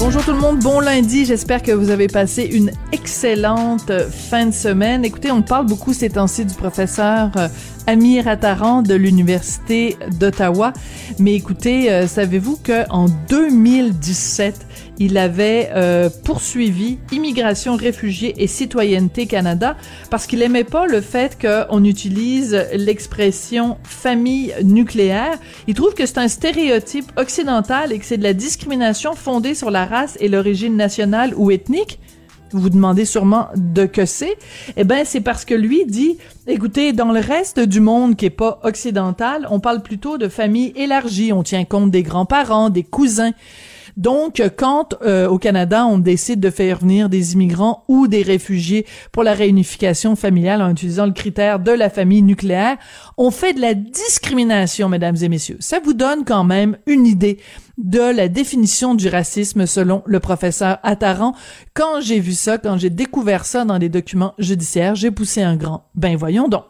Bonjour tout le monde, bon lundi. J'espère que vous avez passé une excellente fin de semaine. Écoutez, on parle beaucoup ces temps-ci du professeur euh, Amir Attaran de l'Université d'Ottawa. Mais écoutez, euh, savez-vous qu'en 2017, il avait euh, poursuivi Immigration, Réfugiés et Citoyenneté Canada parce qu'il aimait pas le fait qu'on utilise l'expression famille nucléaire. Il trouve que c'est un stéréotype occidental et que c'est de la discrimination fondée sur la race et l'origine nationale ou ethnique. Vous vous demandez sûrement de que c'est. Eh ben, c'est parce que lui dit, écoutez, dans le reste du monde qui est pas occidental, on parle plutôt de famille élargie. On tient compte des grands-parents, des cousins. Donc, quand euh, au Canada, on décide de faire venir des immigrants ou des réfugiés pour la réunification familiale en utilisant le critère de la famille nucléaire, on fait de la discrimination, mesdames et messieurs. Ça vous donne quand même une idée de la définition du racisme selon le professeur Attaran. Quand j'ai vu ça, quand j'ai découvert ça dans des documents judiciaires, j'ai poussé un grand. Ben voyons donc.